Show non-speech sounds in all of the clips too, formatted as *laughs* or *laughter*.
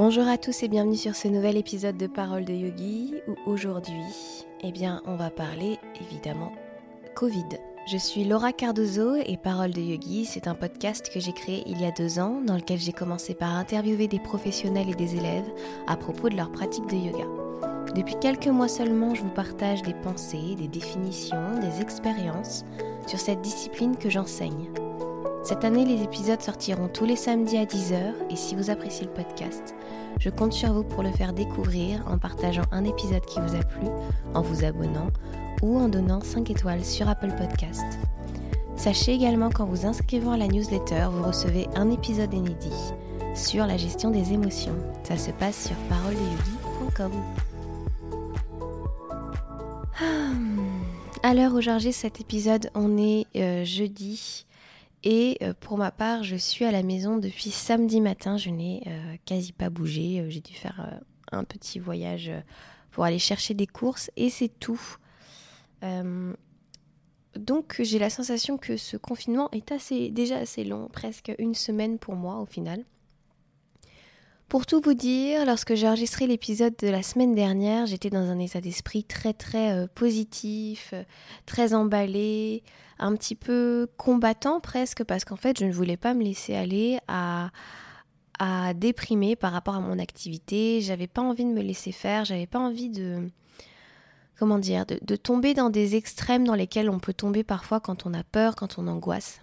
Bonjour à tous et bienvenue sur ce nouvel épisode de Parole de Yogi où aujourd'hui, eh bien, on va parler évidemment Covid. Je suis Laura Cardozo et Parole de Yogi, c'est un podcast que j'ai créé il y a deux ans dans lequel j'ai commencé par interviewer des professionnels et des élèves à propos de leur pratique de yoga. Depuis quelques mois seulement, je vous partage des pensées, des définitions, des expériences sur cette discipline que j'enseigne. Cette année, les épisodes sortiront tous les samedis à 10h et si vous appréciez le podcast, je compte sur vous pour le faire découvrir en partageant un épisode qui vous a plu, en vous abonnant ou en donnant 5 étoiles sur Apple Podcast. Sachez également qu'en vous inscrivant à la newsletter, vous recevez un épisode inédit sur la gestion des émotions. Ça se passe sur paroledeyogi.com. À l'heure j'enregistre cet épisode, on est euh, jeudi et euh, pour ma part, je suis à la maison depuis samedi matin. Je n'ai euh, quasi pas bougé. J'ai dû faire un petit voyage pour aller chercher des courses et c'est tout. donc j'ai la sensation que ce confinement est assez, déjà assez long, presque une semaine pour moi au final. Pour tout vous dire, lorsque j'ai enregistré l'épisode de la semaine dernière, j'étais dans un état d'esprit très très euh, positif, euh, très emballé, un petit peu combattant presque, parce qu'en fait je ne voulais pas me laisser aller à, déprimer par rapport à mon activité. J'avais pas envie de me laisser faire, j'avais pas envie de comment dire, de, de tomber dans des extrêmes dans lesquels on peut tomber parfois quand on a peur, quand on angoisse.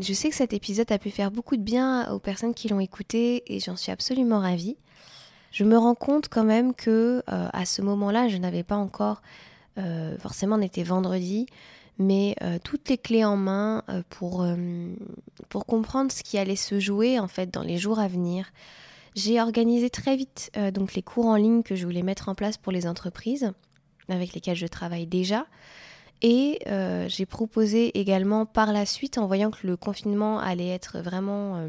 Je sais que cet épisode a pu faire beaucoup de bien aux personnes qui l'ont écouté et j'en suis absolument ravie. Je me rends compte quand même que euh, à ce moment-là, je n'avais pas encore, euh, forcément, on était vendredi, mais euh, toutes les clés en main pour, pour comprendre ce qui allait se jouer en fait dans les jours à venir. J'ai organisé très vite donc les cours en ligne que je voulais mettre en place pour les entreprises avec lesquelles je travaille déjà. Et euh, j'ai proposé également par la suite, en voyant que le confinement allait être vraiment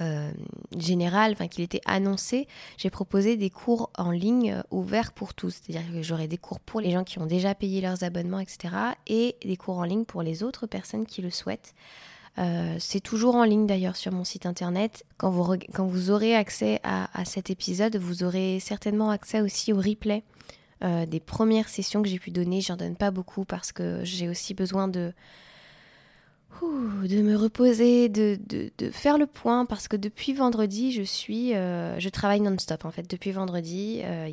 euh, euh, général, enfin qu'il était annoncé, j'ai proposé des cours en ligne ouverts pour tous. C'est-à-dire que j'aurai des cours pour les gens qui ont déjà payé leurs abonnements, etc. Et des cours en ligne pour les autres personnes qui le souhaitent. c'est toujours en ligne d'ailleurs sur mon site internet. Quand vous, aurez accès à, cet épisode, vous aurez certainement accès aussi au replay euh, des premières sessions que j'ai pu donner. J'en donne pas beaucoup parce que j'ai aussi besoin de, de me reposer, de, de, faire le point parce que depuis vendredi, je suis, euh, je travaille non-stop en fait. Depuis vendredi, euh,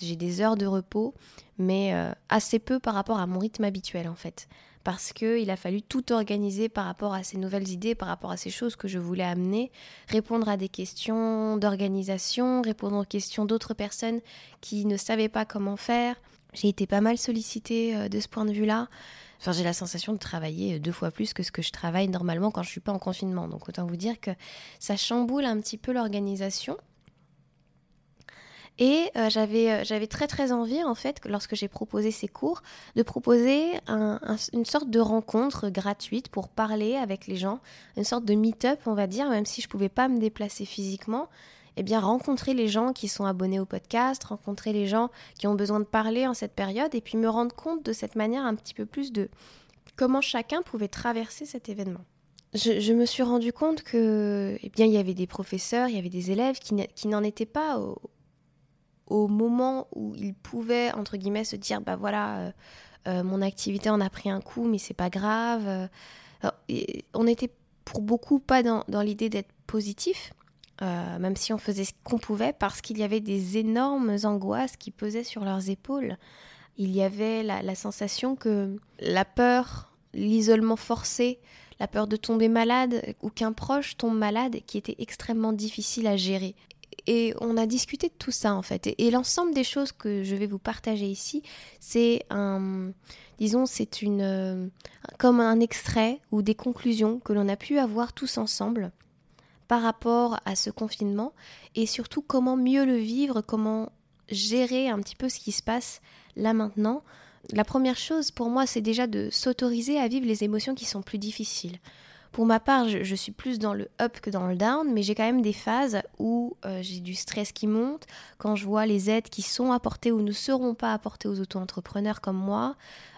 j'ai des heures de repos, mais assez peu par rapport à mon rythme habituel en fait parce qu'il a fallu tout organiser par rapport à ces nouvelles idées, par rapport à ces choses que je voulais amener, répondre à des questions d'organisation, répondre aux questions d'autres personnes qui ne savaient pas comment faire. J'ai été pas mal sollicitée euh, de ce point de vue-là. J'ai la sensation de travailler deux fois plus que ce que je travaille normalement quand je suis pas en confinement. Donc autant vous dire que ça chamboule un petit peu l'organisation. Et euh, j'avais, euh, j'avais très très envie, en fait, lorsque j'ai proposé ces cours, de proposer une sorte de rencontre gratuite pour parler avec les gens, une sorte de meet-up, on va dire, même si je ne pouvais pas me déplacer physiquement. Eh bien, rencontrer les gens qui sont abonnés au podcast, rencontrer les gens qui ont besoin de parler en cette période, et puis me rendre compte de cette manière un petit peu plus de comment chacun pouvait traverser cet événement. Je, me suis rendu compte que, eh bien, il y avait des professeurs, il y avait des élèves qui, n'en étaient pas au, au moment où il pouvait, entre guillemets, se dire, bah voilà, euh, euh, mon activité en a pris un coup, mais c'est pas grave. Euh, on était pour beaucoup pas dans, l'idée d'être positif, même si on faisait ce qu'on pouvait, parce qu'il y avait des énormes angoisses qui pesaient sur leurs épaules. Il y avait la, la sensation que la peur, l'isolement forcé, la peur de tomber malade ou qu'un proche tombe malade qui était extrêmement difficile à gérer. Et on a discuté de tout ça en fait. Et, l'ensemble des choses que je vais vous partager ici, c'est un, disons, c'est une, euh, comme un extrait ou des conclusions que l'on a pu avoir tous ensemble par rapport à ce confinement et surtout comment mieux le vivre, comment gérer un petit peu ce qui se passe là maintenant. La première chose pour moi, c'est déjà de s'autoriser à vivre les émotions qui sont plus difficiles. Pour ma part, je, suis plus dans le up que dans le down, mais j'ai quand même des phases où euh, j'ai du stress qui monte, quand je vois les aides qui sont apportées ou ne seront pas apportées aux auto-entrepreneurs comme moi,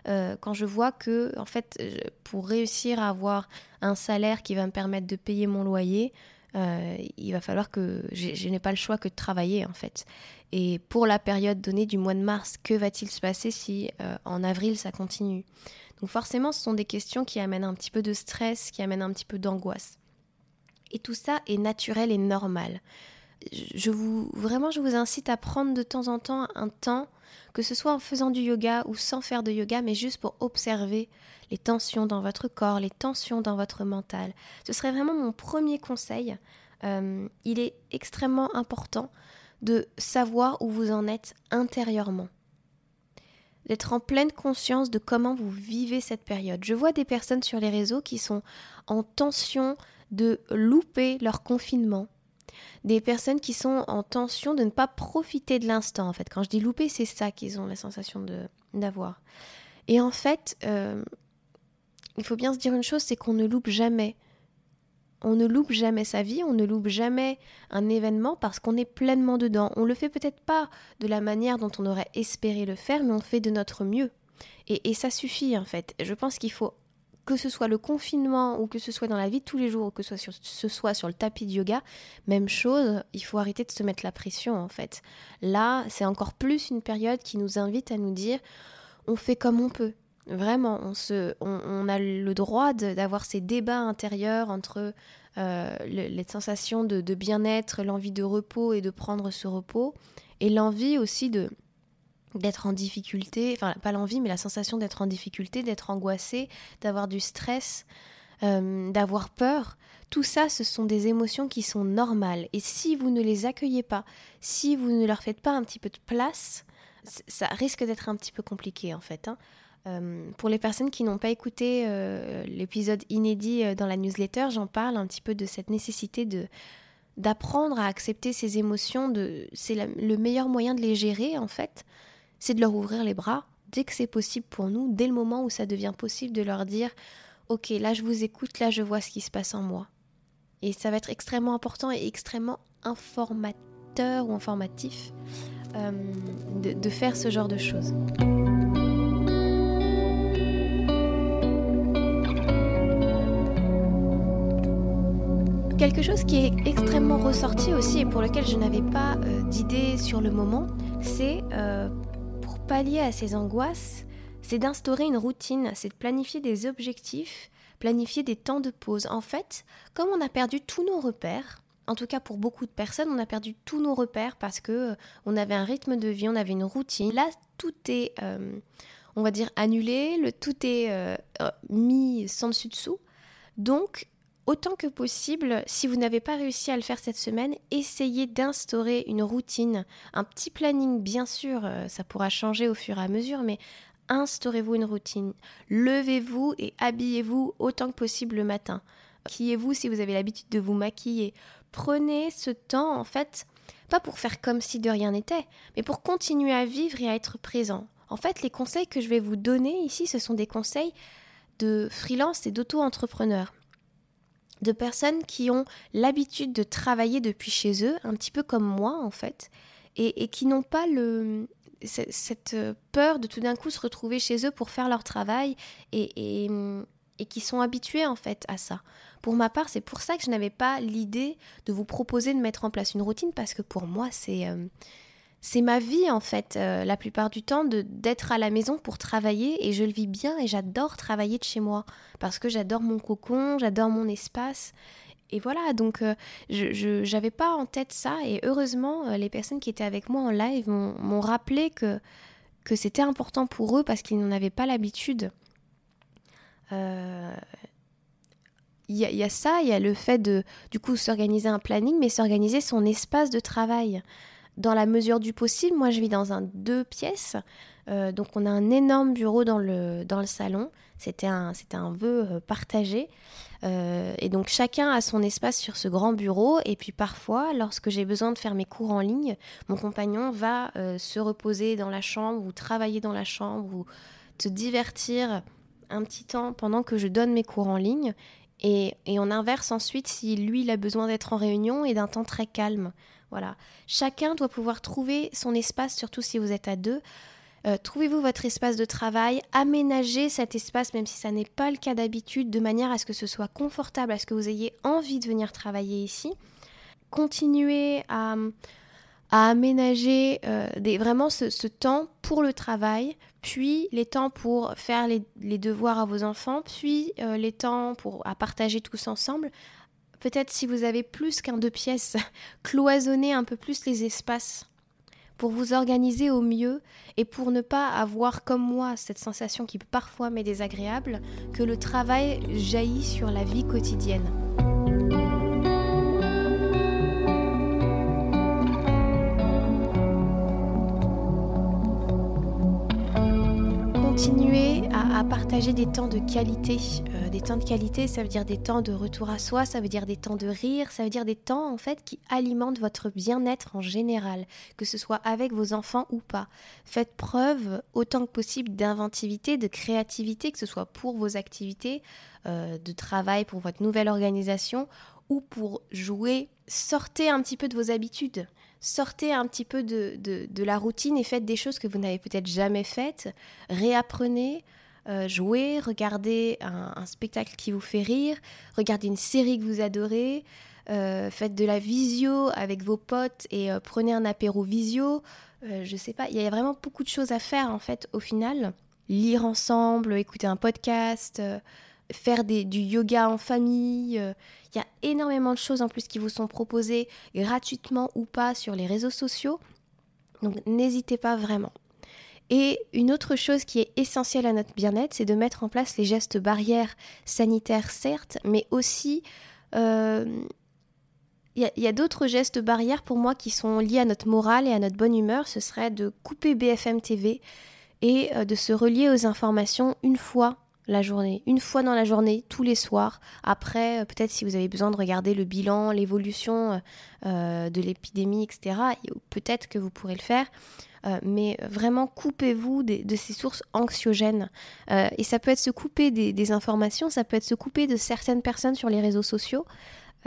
euh, quand je vois que, en fait, pour réussir à avoir un salaire qui va me permettre de payer mon loyer, euh, il va falloir que je n'ai pas le choix que de travailler en fait. Et pour la période donnée du mois de mars, que va-t-il se passer si euh, en avril ça continue? Donc forcément, ce sont des questions qui amènent un petit peu de stress, qui amènent un petit peu d'angoisse. Et tout ça est naturel et normal. Je vous vraiment, je vous incite à prendre de temps en temps un temps, que ce soit en faisant du yoga ou sans faire de yoga, mais juste pour observer les tensions dans votre corps, les tensions dans votre mental. Ce serait vraiment mon premier conseil. Euh, il est extrêmement important de savoir où vous en êtes intérieurement. D'être en pleine conscience de comment vous vivez cette période. Je vois des personnes sur les réseaux qui sont en tension de louper leur confinement. Des personnes qui sont en tension de ne pas profiter de l'instant. En fait, quand je dis louper, c'est ça qu'ils ont la sensation d'avoir. Et en fait, euh, il faut bien se dire une chose, c'est qu'on ne loupe jamais. On ne loupe jamais sa vie, on ne loupe jamais un événement parce qu'on est pleinement dedans. On le fait peut-être pas de la manière dont on aurait espéré le faire, mais on fait de notre mieux. Et, et ça suffit en fait. Je pense qu'il faut que ce soit le confinement ou que ce soit dans la vie de tous les jours ou que ce soit sur, le tapis de yoga, même chose, il faut arrêter de se mettre la pression en fait. Là, c'est encore plus une période qui nous invite à nous dire on fait comme on peut. Vraiment, on, a le droit d'avoir ces débats intérieurs entre euh, les sensations de, bien-être, l'envie de repos et de prendre ce repos, et l'envie aussi de d'être en difficulté, enfin pas l'envie, mais la sensation d'être en difficulté, d'être angoissé, d'avoir du stress, euh, d'avoir peur. Tout ça, ce sont des émotions qui sont normales. Et si vous ne les accueillez pas, si vous ne leur faites pas un petit peu de place, ça risque d'être un petit peu compliqué en fait. Hein. Euh, pour les personnes qui n'ont pas écouté euh, l'épisode inédit dans la newsletter, j'en parle un petit peu de cette nécessité de d'apprendre à accepter ces émotions. C'est le meilleur moyen de les gérer en fait, c'est de leur ouvrir les bras dès que c'est possible pour nous, dès le moment où ça devient possible de leur dire, ok, là je vous écoute, là je vois ce qui se passe en moi. Et ça va être extrêmement important et extrêmement informateur ou informatif de, de faire ce genre de choses. Quelque chose qui est extrêmement ressorti aussi et pour lequel je n'avais pas euh, d'idée sur le moment, c'est euh, pallier à ces angoisses, c'est d'instaurer une routine, c'est de planifier des objectifs, planifier des temps de pause. En fait, comme on a perdu tous nos repères, en tout cas pour beaucoup de personnes, on a perdu tous nos repères parce que euh, on avait un rythme de vie, on avait une routine. Là, tout est, on va dire, annulé, le tout est mis sans dessus dessous. Donc, autant que possible, si vous n'avez pas réussi à le faire cette semaine, essayez d'instaurer une routine, un petit planning, bien sûr, euh, ça pourra changer au fur et à mesure, mais instaurez-vous une routine. Levez-vous et habillez-vous autant que possible le matin. Maquillez-vous si vous avez l'habitude de vous maquiller. Prenez ce temps, en fait, pas pour faire comme si de rien n'était, mais pour continuer à vivre et à être présent. En fait, les conseils que je vais vous donner ici, ce sont des conseils de freelance et d'auto-entrepreneurs de personnes qui ont l'habitude de travailler depuis chez eux, un petit peu comme moi en fait, et, qui n'ont pas le, cette peur de tout d'un coup se retrouver chez eux pour faire leur travail et, et, qui sont habitués en fait à ça. Pour ma part, c'est pour ça que je n'avais pas l'idée de vous proposer de mettre en place une routine parce que pour moi, c'est euh, c'est ma vie en fait, euh, la plupart du temps, d'être à la maison pour travailler et je le vis bien et j'adore travailler de chez moi parce que j'adore mon cocon, j'adore mon espace. Et voilà, donc euh, je n'avais pas en tête ça et heureusement, euh, les personnes qui étaient avec moi en live m'ont rappelé que, c'était important pour eux parce qu'ils n'en avaient pas l'habitude. Il y, y, a ça, il y a le fait de du coup s'organiser un planning, mais s'organiser son espace de travail dans la mesure du possible, moi je vis dans un deux pièces. Euh, donc on a un énorme bureau dans le, dans le salon. C'était un, un vœu euh, partagé. Euh, et donc chacun a son espace sur ce grand bureau. Et puis parfois, lorsque j'ai besoin de faire mes cours en ligne, mon compagnon va se reposer dans la chambre ou travailler dans la chambre ou se divertir un petit temps pendant que je donne mes cours en ligne. Et, et on inverse ensuite si lui il a besoin d'être en réunion et d'un temps très calme. Voilà. Chacun doit pouvoir trouver son espace, surtout si vous êtes à deux. Euh, trouvez-vous votre espace de travail, aménagez cet espace, même si ça n'est pas le cas d'habitude, de manière à ce que ce soit confortable, à ce que vous ayez envie de venir travailler ici. Continuez à, aménager euh, vraiment ce, temps pour le travail, puis les temps pour faire les, devoirs à vos enfants, puis euh, les temps pour à partager tous ensemble. Peut-être si vous avez plus qu'un deux pièces, *laughs* cloisonnez un peu plus les espaces pour vous organiser au mieux et pour ne pas avoir comme moi cette sensation qui parfois m'est désagréable que le travail jaillit sur la vie quotidienne. Continuer à, partager des temps de qualité. Euh, des temps de qualité, ça veut dire des temps de retour à soi, ça veut dire des temps de rire, ça veut dire des temps en fait qui alimentent votre bien-être en général, que ce soit avec vos enfants ou pas. Faites preuve autant que possible d'inventivité, de créativité, que ce soit pour vos activités euh, de travail, pour votre nouvelle organisation ou pour jouer. Sortez un petit peu de vos habitudes sortez un petit peu de, la routine et faites des choses que vous n'avez peut-être jamais faites. Réapprenez, euh, jouez, regardez un, spectacle qui vous fait rire, regardez une série que vous adorez, euh, faites de la visio avec vos potes et euh, prenez un apéro visio. je sais pas, il y a vraiment beaucoup de choses à faire en fait au final. Lire ensemble, écouter un podcast, faire du yoga en famille. Euh, il y a énormément de choses en plus qui vous sont proposées gratuitement ou pas sur les réseaux sociaux. Donc n'hésitez pas vraiment. Et une autre chose qui est essentielle à notre bien-être, c'est de mettre en place les gestes barrières sanitaires, certes, mais aussi... Euh, il y a, d'autres gestes barrières pour moi qui sont liés à notre morale et à notre bonne humeur. Ce serait de couper BFM TV et euh, de se relier aux informations une fois la journée, une fois dans la journée, tous les soirs. Après, euh, peut-être si vous avez besoin de regarder le bilan, l'évolution euh, euh, de l'épidémie, etc., peut-être que vous pourrez le faire. mais vraiment, coupez-vous de, ces sources anxiogènes. et ça peut être se couper des, informations, ça peut être se couper de certaines personnes sur les réseaux sociaux.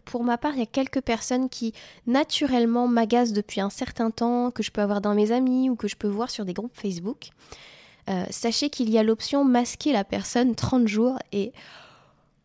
Pour ma part, il y a quelques personnes qui naturellement m'agacent depuis un certain temps, que je peux avoir dans mes amis ou que je peux voir sur des groupes Facebook. Euh, sachez qu'il y a l'option masquer la personne 30 jours et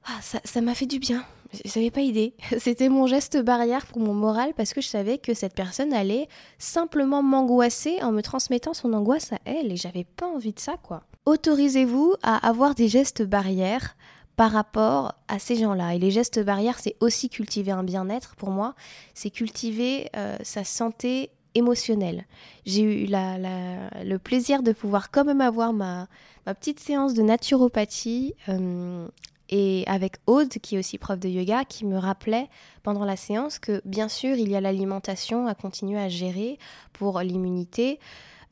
ah, ça m'a fait du bien. Je n'avais pas idée. *laughs* C'était mon geste barrière pour mon moral parce que je savais que cette personne allait simplement m'angoisser en me transmettant son angoisse à elle et j'avais pas envie de ça quoi. Autorisez-vous à avoir des gestes barrières par rapport à ces gens-là. Et les gestes barrières, c'est aussi cultiver un bien-être pour moi, c'est cultiver euh, sa santé émotionnel. J'ai eu le plaisir de pouvoir quand même avoir ma, petite séance de naturopathie euh, et avec Aude, qui est aussi prof de yoga, qui me rappelait pendant la séance que bien sûr il y a l'alimentation à continuer à gérer pour l'immunité,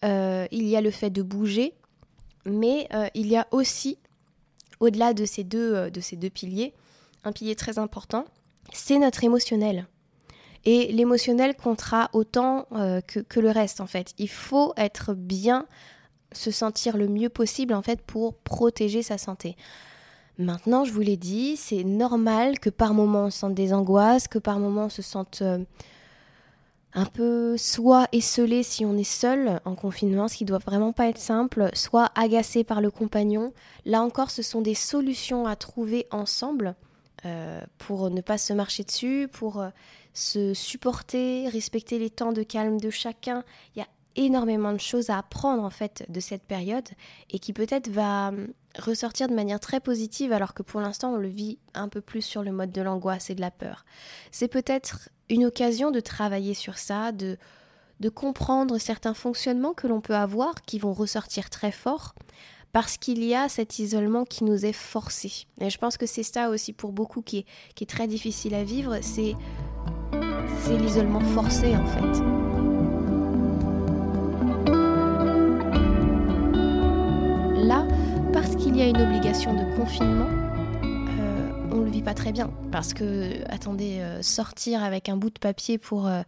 euh, il y a le fait de bouger, mais euh, il y a aussi, au-delà de, de ces deux piliers, un pilier très important, c'est notre émotionnel. Et l'émotionnel comptera autant euh, que, le reste en fait. Il faut être bien, se sentir le mieux possible en fait pour protéger sa santé. Maintenant, je vous l'ai dit, c'est normal que par moments on sente des angoisses, que par moments on se sente euh, un peu soit esselé si on est seul en confinement, ce qui doit vraiment pas être simple, soit agacé par le compagnon. Là encore, ce sont des solutions à trouver ensemble euh, pour ne pas se marcher dessus, pour se supporter, respecter les temps de calme de chacun. Il y a énormément de choses à apprendre en fait de cette période et qui peut-être va hum, ressortir de manière très positive alors que pour l'instant on le vit un peu plus sur le mode de l'angoisse et de la peur. C'est peut-être une occasion de travailler sur ça, de, de comprendre certains fonctionnements que l'on peut avoir qui vont ressortir très fort parce qu'il y a cet isolement qui nous est forcé. Et je pense que c'est ça aussi pour beaucoup qui est, très difficile à vivre, c'est l'isolement forcé en fait. Là, parce qu'il y a une obligation de confinement, euh, on ne le vit pas très bien. Parce que, attendez, euh, sortir avec un bout de papier pour, euh,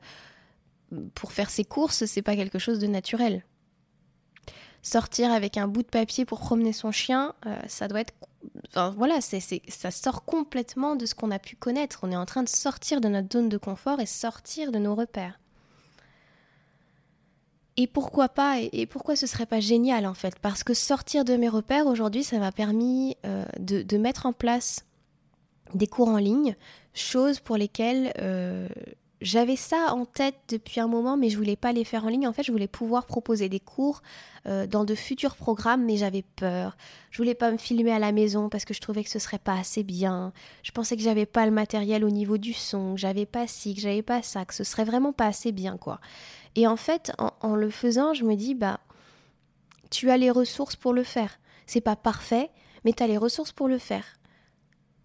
pour faire ses courses, c'est pas quelque chose de naturel. Sortir avec un bout de papier pour promener son chien, ça doit être voilà, c'est, ça sort complètement de ce qu'on a pu connaître. On est en train de sortir de notre zone de confort et sortir de nos repères. Et pourquoi pas Et pourquoi ce serait pas génial en fait? Parce que sortir de mes repères aujourd'hui, ça m'a permis euh, de, mettre en place des cours en ligne, choses pour lesquelles euh, j'avais ça en tête depuis un moment, mais je voulais pas les faire en ligne. En fait, je voulais pouvoir proposer des cours euh, dans de futurs programmes, mais j'avais peur. Je voulais pas me filmer à la maison parce que je trouvais que ce serait pas assez bien. Je pensais que j'avais pas le matériel au niveau du son, que j'avais pas ci, que j'avais pas ça, que ce serait vraiment pas assez bien, quoi. Et en fait, en, le faisant, je me dis, bah, tu as les ressources pour le faire. C'est pas parfait, mais tu as les ressources pour le faire.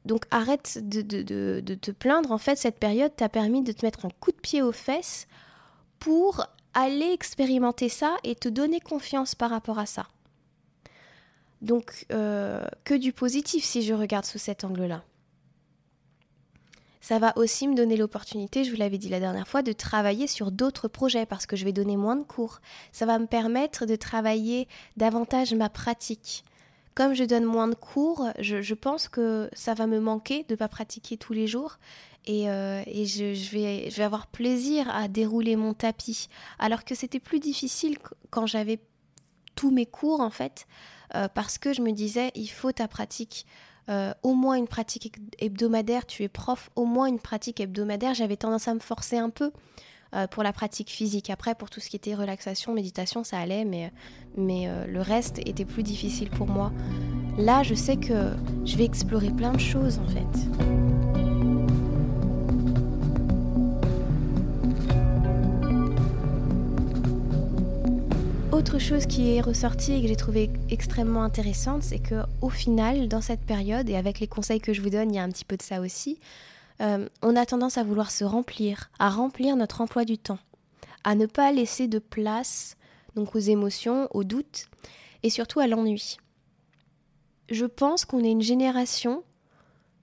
Donc arrête de, te plaindre. En fait, cette période t'a permis de te mettre un coup de pied aux fesses pour aller expérimenter ça et te donner confiance par rapport à ça. Donc, euh, que du positif si je regarde sous cet angle-là. Ça va aussi me donner l'opportunité, je vous l'avais dit la dernière fois, de travailler sur d'autres projets parce que je vais donner moins de cours. Ça va me permettre de travailler davantage ma pratique comme je donne moins de cours, je, pense que ça va me manquer de ne pas pratiquer tous les jours. Et, euh, je, vais, avoir plaisir à dérouler mon tapis. Alors que c'était plus difficile quand j'avais tous mes cours, en fait, euh, parce que je me disais, il faut ta pratique. Euh, au moins une pratique hebdomadaire, tu es prof, au moins une pratique hebdomadaire. J'avais tendance à me forcer un peu. Euh, pour la pratique physique. Après, pour tout ce qui était relaxation, méditation, ça allait, mais, mais euh, le reste était plus difficile pour moi. Là, je sais que je vais explorer plein de choses en fait. Autre chose qui est ressortie et que j'ai trouvé extrêmement intéressante, c'est que au final, dans cette période, et avec les conseils que je vous donne, il y a un petit peu de ça aussi, euh, on a tendance à vouloir se remplir, à remplir notre emploi du temps, à ne pas laisser de place donc aux émotions, aux doutes et surtout à l'ennui. Je pense qu'on est une génération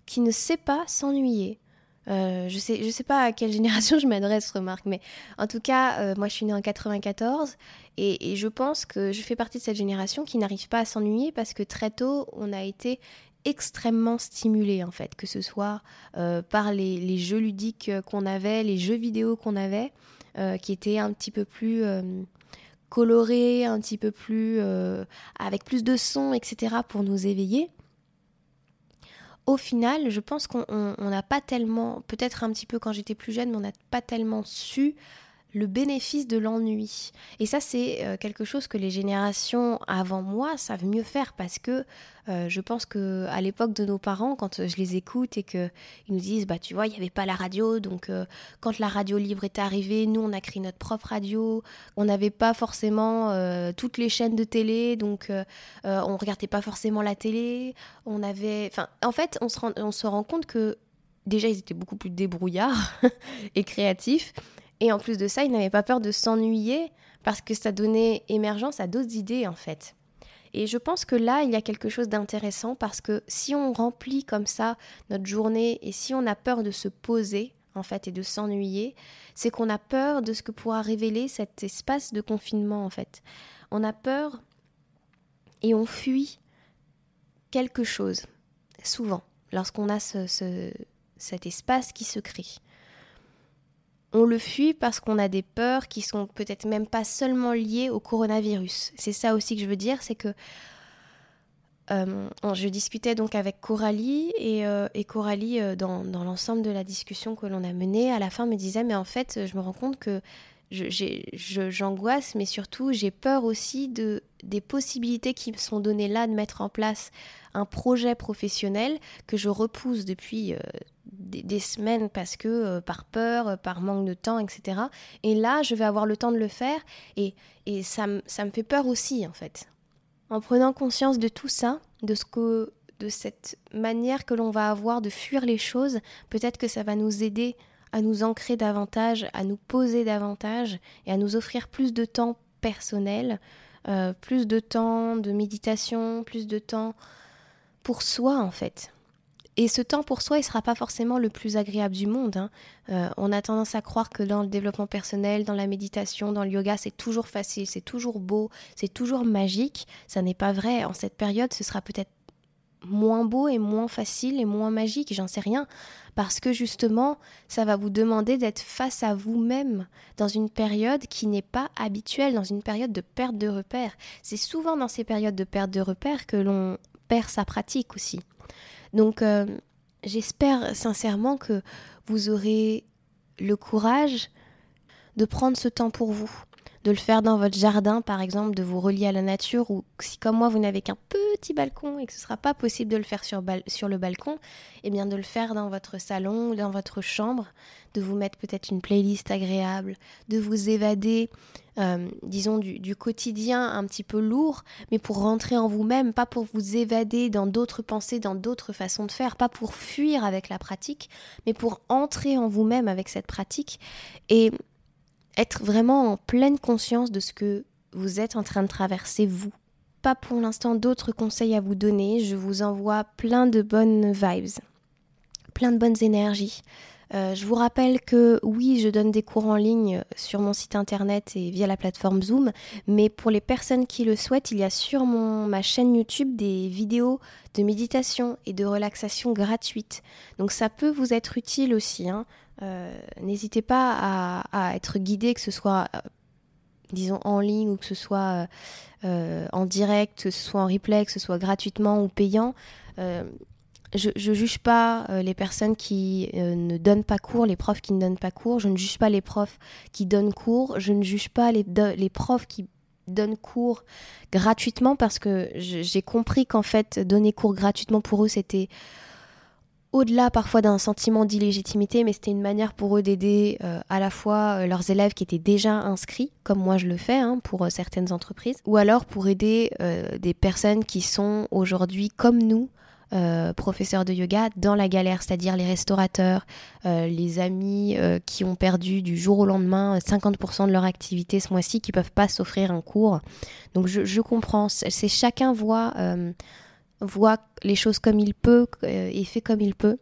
qui ne sait pas s'ennuyer. Euh, je sais, je sais pas à quelle génération *laughs* je m'adresse, remarque, mais en tout cas, euh, moi je suis née en 94 et, et, je pense que je fais partie de cette génération qui n'arrive pas à s'ennuyer parce que très tôt on a été extrêmement stimulé en fait, que ce soit euh, par les, jeux ludiques qu'on avait, les jeux vidéo qu'on avait, euh, qui étaient un petit peu plus euh, colorés, un petit peu plus avec plus de sons, etc. pour nous éveiller. Au final, je pense qu'on n'a pas tellement, peut-être un petit peu quand j'étais plus jeune, mais on n'a pas tellement su le bénéfice de l'ennui. Et ça, c'est euh, quelque chose que les générations avant moi savent mieux faire parce que euh, je pense que à l'époque de nos parents, quand je les écoute et qu'ils nous disent, bah tu vois, il n'y avait pas la radio, donc euh, quand la radio libre est arrivée, nous on a créé notre propre radio, on n'avait pas forcément toutes les chaînes de télé, donc on regardait pas forcément la télé, on avait, enfin, en fait, on se rend, on se rend compte que déjà ils étaient beaucoup plus débrouillards *laughs* et créatifs et en plus de ça, il n'avait pas peur de s'ennuyer parce que ça donnait émergence à d'autres idées en fait. Et je pense que là, il y a quelque chose d'intéressant parce que si on remplit comme ça notre journée et si on a peur de se poser en fait et de s'ennuyer, c'est qu'on a peur de ce que pourra révéler cet espace de confinement en fait. On a peur et on fuit quelque chose, souvent, lorsqu'on a ce, cet espace qui se crée on le fuit parce qu'on a des peurs qui sont peut-être même pas seulement liées au coronavirus. C'est ça aussi que je veux dire, c'est que euh, je discutais donc avec Coralie et, euh, Coralie, euh, dans, l'ensemble de la discussion que l'on a menée, à la fin me disait mais en fait je me rends compte que j'angoisse, mais surtout j'ai peur aussi de, des possibilités qui me sont données là de mettre en place un projet professionnel que je repousse depuis des, semaines parce que euh, par peur, euh, par manque de temps, etc. Et là, je vais avoir le temps de le faire et, et ça, ça me fait peur aussi en fait. En prenant conscience de tout ça, de ce que de cette manière que l'on va avoir de fuir les choses, peut-être que ça va nous aider à nous ancrer davantage, à nous poser davantage et à nous offrir plus de temps personnel, euh, plus de temps de méditation, plus de temps pour soi en fait. Et ce temps pour soi, il ne sera pas forcément le plus agréable du monde. Hein. Euh, on a tendance à croire que dans le développement personnel, dans la méditation, dans le yoga, c'est toujours facile, c'est toujours beau, c'est toujours magique. Ça n'est pas vrai. En cette période, ce sera peut-être moins beau et moins facile et moins magique, j'en sais rien, parce que justement, ça va vous demander d'être face à vous-même dans une période qui n'est pas habituelle, dans une période de perte de repères. C'est souvent dans ces périodes de perte de repères que l'on perd sa pratique aussi. Donc, euh, j'espère sincèrement que vous aurez le courage de prendre ce temps pour vous, de le faire dans votre jardin, par exemple, de vous relier à la nature, ou si comme moi vous n'avez qu'un petit balcon et que ce ne sera pas possible de le faire sur, sur le balcon, eh bien de le faire dans votre salon ou dans votre chambre, de vous mettre peut-être une playlist agréable, de vous évader, euh, disons, du, du, quotidien un petit peu lourd, mais pour rentrer en vous-même, pas pour vous évader dans d'autres pensées, dans d'autres façons de faire, pas pour fuir avec la pratique, mais pour entrer en vous-même avec cette pratique. Et être vraiment en pleine conscience de ce que vous êtes en train de traverser vous. Pas pour l'instant d'autres conseils à vous donner, je vous envoie plein de bonnes vibes, plein de bonnes énergies. Euh, je vous rappelle que oui, je donne des cours en ligne sur mon site internet et via la plateforme Zoom, mais pour les personnes qui le souhaitent, il y a sur ma chaîne YouTube des vidéos de méditation et de relaxation gratuites. Donc ça peut vous être utile aussi. Hein. Euh, n'hésitez pas à, être guidé, que ce soit, euh, disons, en ligne ou que ce soit en direct, que ce soit en replay, que ce soit gratuitement ou payant. Je ne juge pas les personnes qui ne donnent pas cours, les profs qui ne donnent pas cours. Je ne juge pas les profs qui donnent cours. Je ne juge pas les, profs qui donnent cours gratuitement parce que j'ai compris qu'en fait, donner cours gratuitement pour eux, c'était au-delà parfois d'un sentiment d'illégitimité, mais c'était une manière pour eux d'aider euh, à la fois euh, leurs élèves qui étaient déjà inscrits, comme moi je le fais hein, pour euh, certaines entreprises, ou alors pour aider des personnes qui sont aujourd'hui comme nous, professeurs de yoga, dans la galère, c'est-à-dire les restaurateurs, les amis qui ont perdu du jour au lendemain 50% de leur activité ce mois-ci, qui peuvent pas s'offrir un cours. Donc je, comprends, c'est chacun voit voit les choses comme il peut euh, et fait comme il peut.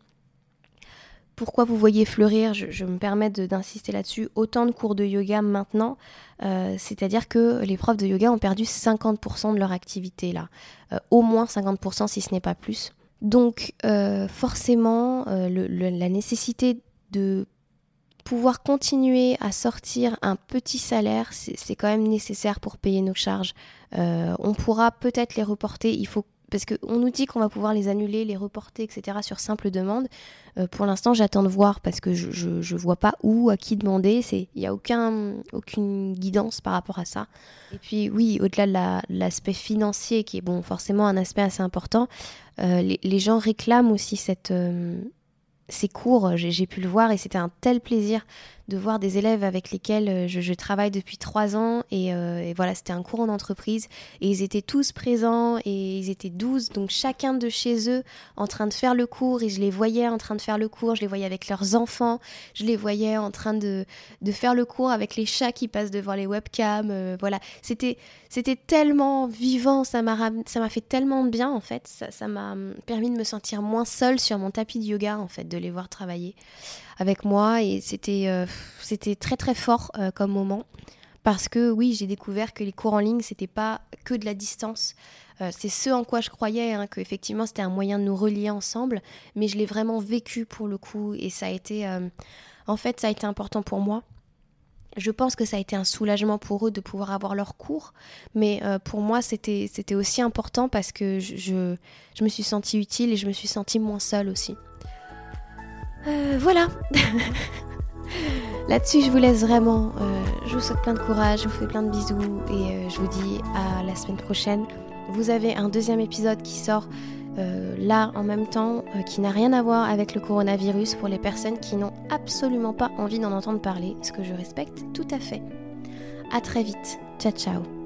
Pourquoi vous voyez fleurir, je, me permets d'insister là-dessus, autant de cours de yoga maintenant, euh, c'est-à-dire que les profs de yoga ont perdu 50% de leur activité là, euh, au moins 50% si ce n'est pas plus. Donc forcément, la nécessité de pouvoir continuer à sortir un petit salaire, c'est quand même nécessaire pour payer nos charges. on pourra peut-être les reporter, il faut parce qu'on nous dit qu'on va pouvoir les annuler, les reporter, etc. sur simple demande. Euh, pour l'instant, j'attends de voir parce que je ne vois pas où, à qui demander. Il n'y a aucun, aucune guidance par rapport à ça. Et puis oui, au-delà de l'aspect financier, qui est bon, forcément un aspect assez important, euh, les, gens réclament aussi cette, euh, ces cours. J'ai pu le voir et c'était un tel plaisir de voir des élèves avec lesquels euh, je, travaille depuis trois ans euh, et, voilà c'était un cours en entreprise et ils étaient tous présents et ils étaient douze donc chacun de chez eux en train de faire le cours et je les voyais en train de faire le cours je les voyais avec leurs enfants je les voyais en train de, de faire le cours avec les chats qui passent devant les webcams euh, voilà c'était tellement vivant ça m'a fait tellement de bien en fait ça m'a permis de me sentir moins seule sur mon tapis de yoga en fait les voir travailler avec moi. Et c'était euh, c'était très très fort euh, comme moment. Parce que oui j'ai découvert que les cours en ligne c'était pas que de la distance. Euh, c'est ce en quoi je croyais hein, que effectivement c'était un moyen de nous relier ensemble. Mais je l'ai vraiment vécu pour le coup. Et ça a été en fait ça a été important pour moi. Je pense que ça a été un soulagement pour eux de pouvoir avoir leurs cours, mais pour moi c'était aussi important parce que je, je me suis sentie utile et je me suis sentie moins seule aussi. Euh, voilà. *laughs* Là-dessus, je vous laisse vraiment. Euh, je vous souhaite plein de courage, je vous fais plein de bisous et euh, je vous dis à la semaine prochaine. Vous avez un deuxième épisode qui sort là en même temps, qui n'a rien à voir avec le coronavirus pour les personnes qui n'ont absolument pas envie d'en entendre parler, ce que je respecte tout à fait. À très vite. Ciao ciao.